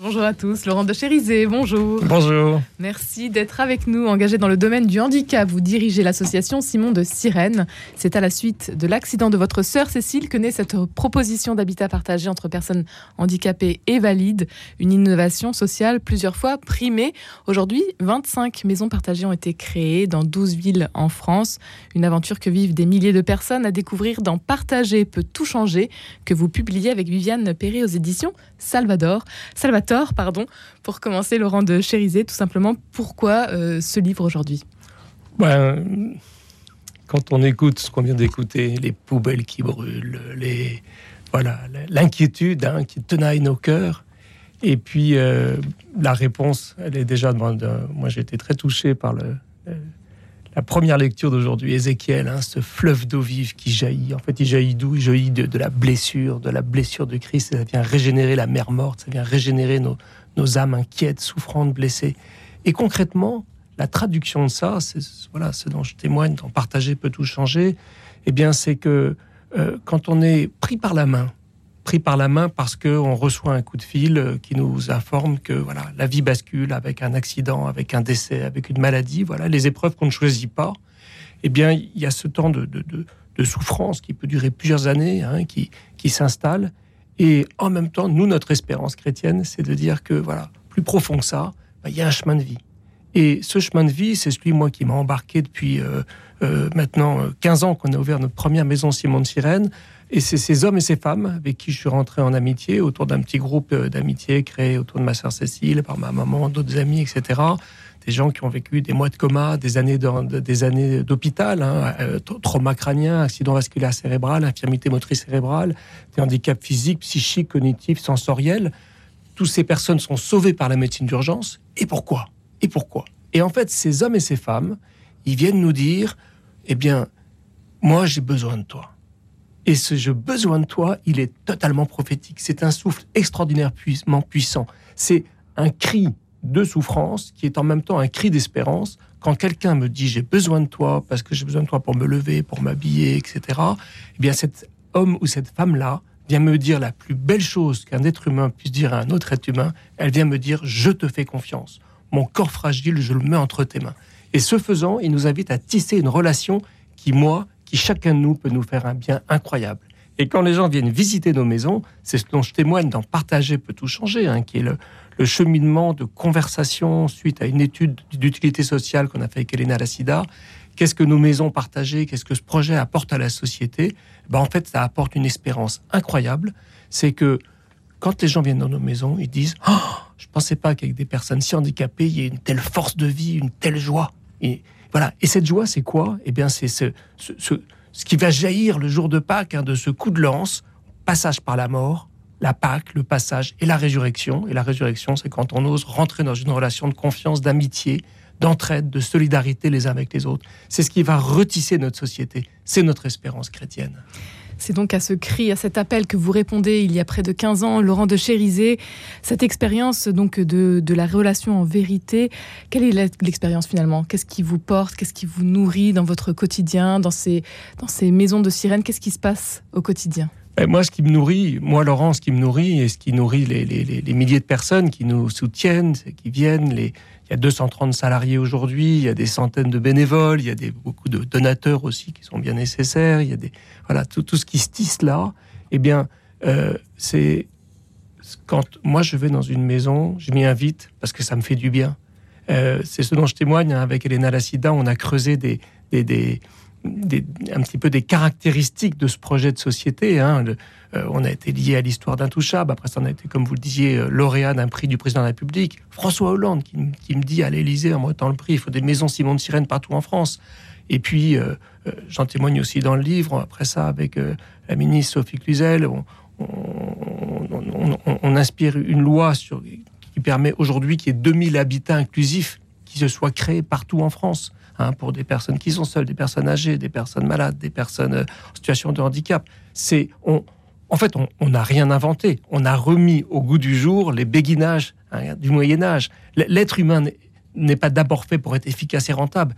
Bonjour à tous, Laurent de Chérizé, bonjour. Bonjour. Merci d'être avec nous, engagé dans le domaine du handicap. Vous dirigez l'association Simon de Sirène. C'est à la suite de l'accident de votre sœur Cécile que naît cette proposition d'habitat partagé entre personnes handicapées et valides, une innovation sociale plusieurs fois primée. Aujourd'hui, 25 maisons partagées ont été créées dans 12 villes en France. Une aventure que vivent des milliers de personnes à découvrir dans Partager peut tout changer, que vous publiez avec Viviane Perret aux éditions Salvador. Pardon. Pour commencer, Laurent de Chérizé, tout simplement, pourquoi euh, ce livre aujourd'hui? Ben, Quand on écoute ce qu'on vient d'écouter, les poubelles qui brûlent, les voilà, l'inquiétude hein, qui tenaille nos cœurs, et puis euh, la réponse, elle est déjà. Moi, j'ai été très touché par le, la première lecture d'aujourd'hui, Ézéchiel, hein, ce fleuve d'eau vive qui jaillit. En fait, il jaillit d'où? Il jaillit de, la blessure, de la blessure de Christ. ça vient régénérer la mer morte, ça vient régénérer nos, âmes inquiètes, souffrantes, blessées. Et concrètement, la traduction de ça, c'est voilà, ce dont je témoigne, dans Partager peut tout changer. Eh bien, c'est que euh, quand on est pris par la main, pris par la main parce qu'on reçoit un coup de fil euh, qui nous informe que voilà, la vie bascule avec un accident, avec un décès, avec une maladie, voilà, les épreuves qu'on ne choisit pas. Eh bien, il y a ce temps de, de, souffrance qui peut durer plusieurs années, hein, qui, qui s'installe. Et en même temps, nous, notre espérance chrétienne, c'est de dire que, voilà, plus profond que ça, bah, il y a un chemin de vie. Et ce chemin de vie, c'est celui, moi, qui m'a embarqué depuis euh, euh, maintenant 15 ans qu'on a ouvert notre première maison Simon de Sirène. Et c'est ces hommes et ces femmes avec qui je suis rentré en amitié, autour d'un petit groupe euh, d'amitié créé autour de ma sœur Cécile, par ma maman, d'autres amis, etc. Des gens qui ont vécu des mois de coma, des années d'hôpital, hein, euh, trauma crânien, accident vasculaire cérébral, infirmité motrice cérébrale, des handicaps physiques, psychiques, cognitifs, sensoriels. Toutes ces personnes sont sauvées par la médecine d'urgence. Et pourquoi? Et pourquoi? Et en fait, ces hommes et ces femmes, ils viennent nous dire, eh bien, moi j'ai besoin de toi et ce je besoin de toi, il est totalement prophétique. C'est un souffle extraordinairement puissant. C'est un cri de souffrance qui est en même temps un cri d'espérance. Quand quelqu'un me dit j'ai besoin de toi parce que j'ai besoin de toi pour me lever, pour m'habiller, etc. Eh bien, cet homme ou cette femme-là vient me dire la plus belle chose qu'un être humain puisse dire à un autre être humain. Elle vient me dire je te fais confiance. Mon corps fragile, je le mets entre tes mains. Et ce faisant, il nous invite à tisser une relation qui, moi, qui chacun de nous peut nous faire un bien incroyable. Et quand les gens viennent visiter nos maisons, c'est ce dont je témoigne dans Partager peut tout changer, hein, qui est le, cheminement de conversation suite à une étude d'utilité sociale qu'on a fait avec Elena Lassida. Qu'est-ce que nos maisons partagées, qu'est-ce que ce projet apporte à la société? Ben, En fait, ça apporte une espérance incroyable. C'est que quand les gens viennent dans nos maisons, ils disent oh, Je ne pensais pas qu'avec des personnes si handicapées, il y ait une telle force de vie, une telle joie. Et voilà. Et cette joie, c'est quoi? Eh bien, c'est ce, ce, qui va jaillir le jour de Pâques, hein, de ce coup de lance, passage par la mort, la Pâque, le passage et la résurrection. Et la résurrection, c'est quand on ose rentrer dans une relation de confiance, d'amitié, d'entraide, de solidarité les uns avec les autres. C'est ce qui va retisser notre société. C'est notre espérance chrétienne. C'est donc à ce cri, à cet appel que vous répondez il y a près de 15 ans, Laurent de Chérizé. Cette expérience donc de, de, la relation en vérité, quelle est l'expérience finalement? Qu'est-ce qui vous porte? Qu'est-ce qui vous nourrit dans votre quotidien, dans ces, dans ces maisons de sirènes? Qu'est-ce qui se passe au quotidien? Moi, ce qui me nourrit, moi, Laurent, ce qui me nourrit et ce qui nourrit les, milliers de personnes qui nous soutiennent, qui viennent, il y a 230 salariés aujourd'hui, il y a des centaines de bénévoles, il y a beaucoup de donateurs aussi qui sont bien nécessaires, il y a des, voilà, tout, ce qui se tisse là, eh bien, euh, c'est quand moi je vais dans une maison, je m'y invite parce que ça me fait du bien. Euh, c'est ce dont je témoigne hein, avec Elena Lassida, on a creusé des un petit peu des caractéristiques de ce projet de société. Hein. Euh, on a été lié à l'histoire d'Intouchable, après ça on a été, comme vous le disiez, euh, lauréat d'un prix du président de la République. François Hollande qui, me dit à l'Élysée en me le prix, il faut des maisons Simon de Sirène partout en France. Et puis, euh, j'en témoigne aussi dans le livre, après ça, avec la ministre Sophie Cluzel, on, inspire une loi qui permet aujourd'hui qu'il y ait 2000 habitats inclusifs qui se soient créés partout en France. Hein, pour des personnes qui sont seules, des personnes âgées, des personnes malades, des personnes euh, en situation de handicap. C'est en fait, on n'a rien inventé. On a remis au goût du jour les béguinages hein, du Moyen Âge. L'être humain n'est pas d'abord fait pour être efficace et rentable.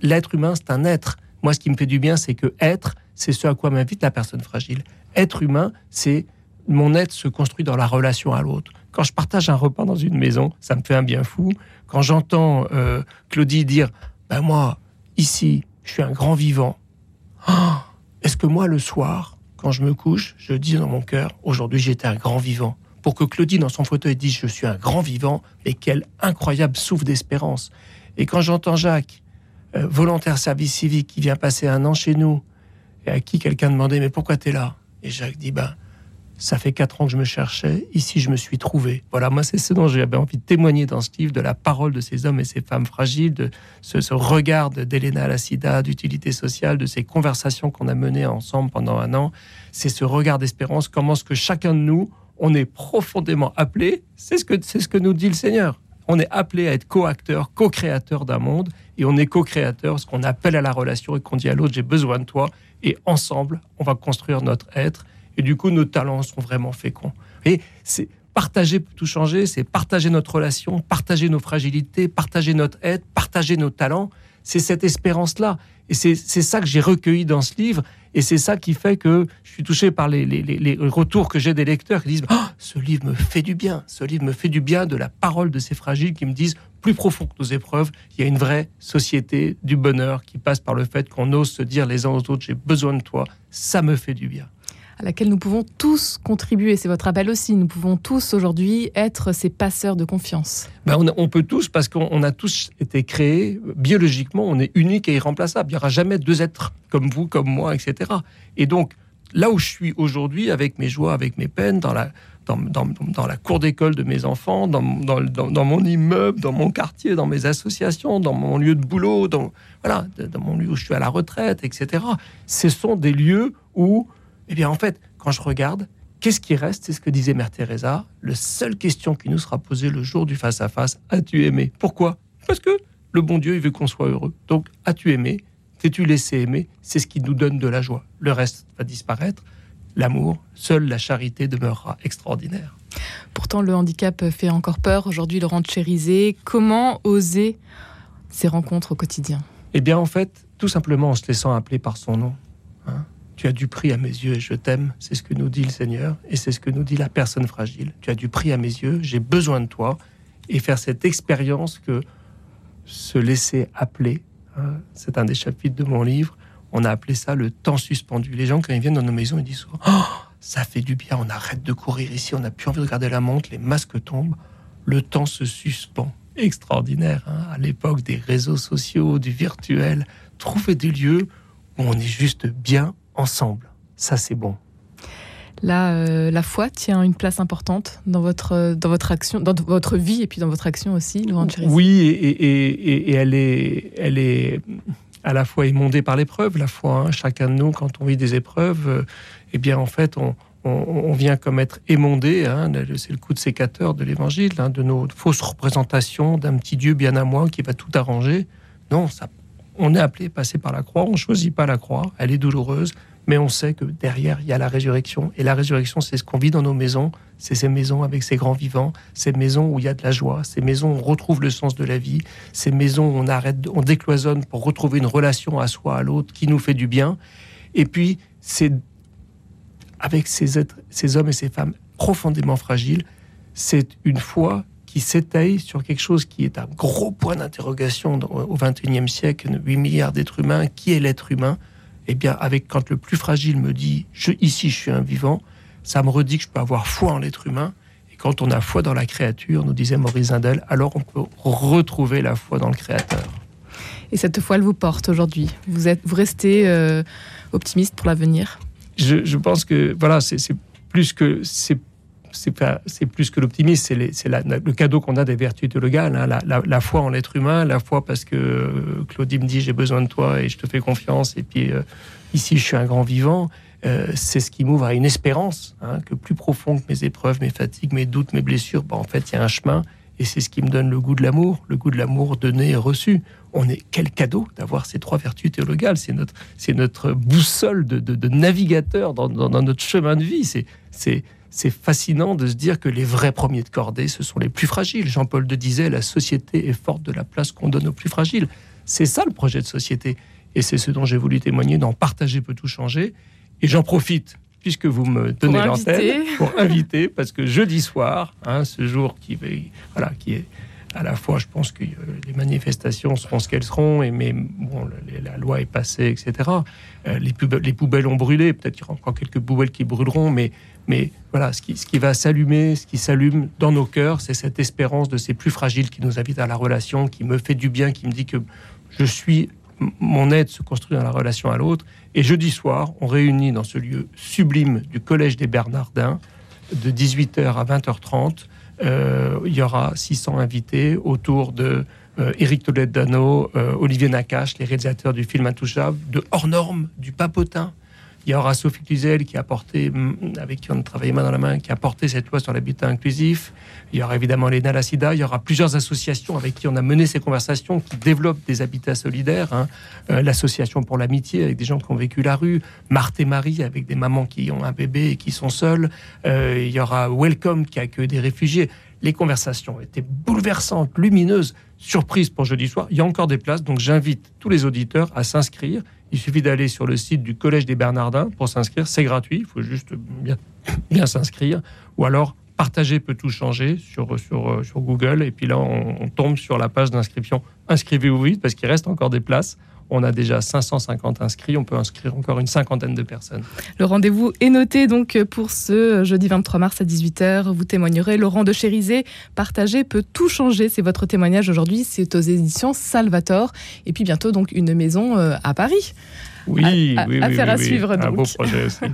L'être humain, c'est un être. Moi, ce qui me fait du bien, c'est que être, c'est ce à quoi m'invite la personne fragile. Être humain, c'est mon être se construit dans la relation à l'autre, Quand je partage un repas dans une maison, ça me fait un bien fou. Quand j'entends euh, Claudie dire Ben moi, ici, je suis un grand vivant. Ah, est-ce que moi, le soir, quand je me couche, je dis dans mon cœur Aujourd'hui, j'étais un grand vivant? Pour que Claudie, dans son fauteuil, dise Je suis un grand vivant, et quel incroyable souffle d'espérance. Et quand j'entends Jacques, euh, volontaire service civique, qui vient passer un an chez nous, et à qui quelqu'un demandait Mais pourquoi tu es là? Et Jacques dit Ben, ça fait quatre ans que je me cherchais, ici je me suis trouvé. Voilà, moi c'est ce dont j'avais envie de témoigner dans ce livre, de la parole de ces hommes et ces femmes fragiles, de ce, regard d'Elena Lassida, d'utilité sociale, de ces conversations qu'on a menées ensemble pendant un an. C'est ce regard d'espérance, comment est-ce que chacun de nous, on est profondément appelé, c'est ce, que, c'est ce que nous dit le Seigneur. On est appelé à être co-acteur, co-créateur d'un monde, et on est co-créateur, ce qu'on appelle à la relation et qu'on dit à l'autre, j'ai besoin de toi, et ensemble, on va construire notre être, et du coup, nos talents sont vraiment féconds. Et c'est partager pour tout changer, c'est partager notre relation, partager nos fragilités, partager notre être, partager nos talents. C'est cette espérance-là. Et c'est ça que j'ai recueilli dans ce livre. Et c'est ça qui fait que je suis touché par les, les, retours que j'ai des lecteurs qui disent oh, Ce livre me fait du bien. Ce livre me fait du bien de la parole de ces fragiles qui me disent Plus profond que nos épreuves, il y a une vraie société du bonheur qui passe par le fait qu'on ose se dire les uns aux autres J'ai besoin de toi. Ça me fait du bien à laquelle nous pouvons tous contribuer. C'est votre appel aussi. Nous pouvons tous aujourd'hui être ces passeurs de confiance. Ben on, peut tous parce qu'on a tous été créés biologiquement. On est unique et irremplaçable. Il n'y aura jamais deux êtres comme vous, comme moi, etc. Et donc là où je suis aujourd'hui, avec mes joies, avec mes peines, dans la dans, dans, la cour d'école de mes enfants, dans, dans, mon immeuble, dans mon quartier, dans mes associations, dans mon lieu de boulot, dans, voilà, dans mon lieu où je suis à la retraite, etc. Ce sont des lieux où eh bien, en fait, quand je regarde, qu'est-ce qui reste? C'est ce que disait Mère Teresa. La seule question qui nous sera posée le jour du face-à-face as-tu aimé? Pourquoi? Parce que le bon Dieu, il veut qu'on soit heureux. Donc, as-tu aimé? T'es-tu laissé aimer? C'est ce qui nous donne de la joie. Le reste va disparaître. L'amour, seule la charité demeurera extraordinaire. Pourtant, le handicap fait encore peur. Aujourd'hui, Laurent Chérisé, comment oser ces rencontres au quotidien? Eh bien, en fait, tout simplement en se laissant appeler par son nom. Hein tu as du prix à mes yeux et je t'aime. C'est ce que nous dit le Seigneur et c'est ce que nous dit la personne fragile. Tu as du prix à mes yeux, j'ai besoin de toi. Et faire cette expérience que se laisser appeler, hein, c'est un des chapitres de mon livre, on a appelé ça le temps suspendu. Les gens, quand ils viennent dans nos maisons, ils disent souvent oh, ça fait du bien, on arrête de courir ici, on n'a plus envie de regarder la montre, les masques tombent, le temps se suspend. Extraordinaire, hein, à l'époque des réseaux sociaux, du virtuel, trouver des lieux où on est juste bien ensemble. Ça, c'est bon. La, euh, la foi tient une place importante dans votre, dans votre action, dans votre vie et puis dans votre action aussi, Oui, et, et, et, elle, est, elle est à la fois émondée par l'épreuve, la foi. Hein. Chacun de nous, quand on vit des épreuves, euh, eh bien, en fait, on, on, vient comme être émondé. Hein. C'est le coup de sécateur de l'évangile, hein, de nos fausses représentations d'un petit Dieu bien à moi qui va tout arranger. Non, ça on est appelé à passer par la croix. On choisit pas la croix. Elle est douloureuse. Mais on sait que derrière, il y a la résurrection. Et la résurrection, c'est ce qu'on vit dans nos maisons. C'est ces maisons avec ces grands vivants. Ces maisons où il y a de la joie. Ces maisons où on retrouve le sens de la vie. Ces maisons où on arrête, on décloisonne pour retrouver une relation à soi, à l'autre, qui nous fait du bien. Et puis, c'est avec ces, êtres, ces hommes et ces femmes profondément fragiles, c'est une foi qui s'étaye sur quelque chose qui est un gros point d'interrogation au XXIe siècle, 8 milliards d'êtres humains, qui est l'être humain? Eh bien, avec quand le plus fragile me dit je, ici je suis un vivant, ça me redit que je peux avoir foi en l'être humain. Et quand on a foi dans la créature, nous disait Maurice Zindel, alors on peut retrouver la foi dans le Créateur. Et cette foi, elle vous porte aujourd'hui? Vous êtes, vous restez euh, optimiste pour l'avenir? Je, je, pense que voilà, c'est plus que c'est c'est plus que l'optimisme, c'est le cadeau qu'on a des vertus théologales, hein, la, foi en l'être humain, la foi parce que euh, Claudie me dit j'ai besoin de toi et je te fais confiance, et puis euh, ici je suis un grand vivant. Euh, c'est ce qui m'ouvre à une espérance, hein, que plus profond que mes épreuves, mes fatigues, mes doutes, mes blessures, bah, en fait il y a un chemin, et c'est ce qui me donne le goût de l'amour, le goût de l'amour donné et reçu. On est quel cadeau d'avoir ces trois vertus théologales. C'est notre, notre boussole de, navigateur dans, dans, notre chemin de vie. C'est, c'est fascinant de se dire que les vrais premiers de cordée, ce sont les plus fragiles. Jean-Paul II disait la société est forte de la place qu'on donne aux plus fragiles. C'est ça le projet de société. Et c'est ce dont j'ai voulu témoigner dans Partager peut tout changer. Et j'en profite puisque vous me donnez l'antenne, pour inviter, parce que jeudi soir, hein, ce jour qui, voilà, qui est à la fois, je pense que euh, les manifestations seront ce qu'elles seront, et, mais bon, la loi est passée, etc. Euh, les, poubelles, les, poubelles, ont brûlé, peut-être qu'il y aura encore quelques poubelles qui brûleront, mais, mais voilà, ce qui, va s'allumer, ce qui s'allume dans nos cœurs, c'est cette espérance de ces plus fragiles qui nous invitent à la relation, qui me fait du bien, qui me dit que je suis, mon aide se construit dans la relation à l'autre. Et jeudi soir, on réunit dans ce lieu sublime du Collège des Bernardins, de 18h à 20h30, euh, il y aura 600 invités autour de euh, Éric Toledano, euh, Olivier Nakache, les réalisateurs du film Intouchable, de Hors Norme, du Papotin, il y aura Sophie Cluzel qui a porté, mm, avec qui on a travaillé main dans la main, qui a porté cette loi sur l'habitat inclusif. Il y aura évidemment l'ENA Sida. Il y aura plusieurs associations avec qui on a mené ces conversations qui développent des habitats solidaires. Hein. Euh, l'association pour l'amitié avec des gens qui ont vécu la rue. Marthe et Marie avec des mamans qui ont un bébé et qui sont seules. Euh, il y aura Welcome qui accueille des réfugiés. Les conversations étaient bouleversantes, lumineuses, surprises pour jeudi soir. Il y a encore des places, donc j'invite tous les auditeurs à s'inscrire. Il suffit d'aller sur le site du Collège des Bernardins pour s'inscrire. C'est gratuit, il faut juste bien, s'inscrire. Ou alors, partager peut tout changer sur, sur Google. Et puis là, on, tombe sur la page d'inscription. Inscrivez-vous vite parce qu'il reste encore des places. On a déjà 550 inscrits, on peut inscrire encore une cinquantaine de personnes. Le rendez-vous est noté donc pour ce jeudi 23 mars à 18h. Vous témoignerez. Laurent de Chérisé, partager peut tout changer. C'est votre témoignage aujourd'hui. C'est aux éditions Salvator. Et puis bientôt donc une maison euh, à Paris. Oui, à, oui, à faire à suivre. Un beau projet aussi.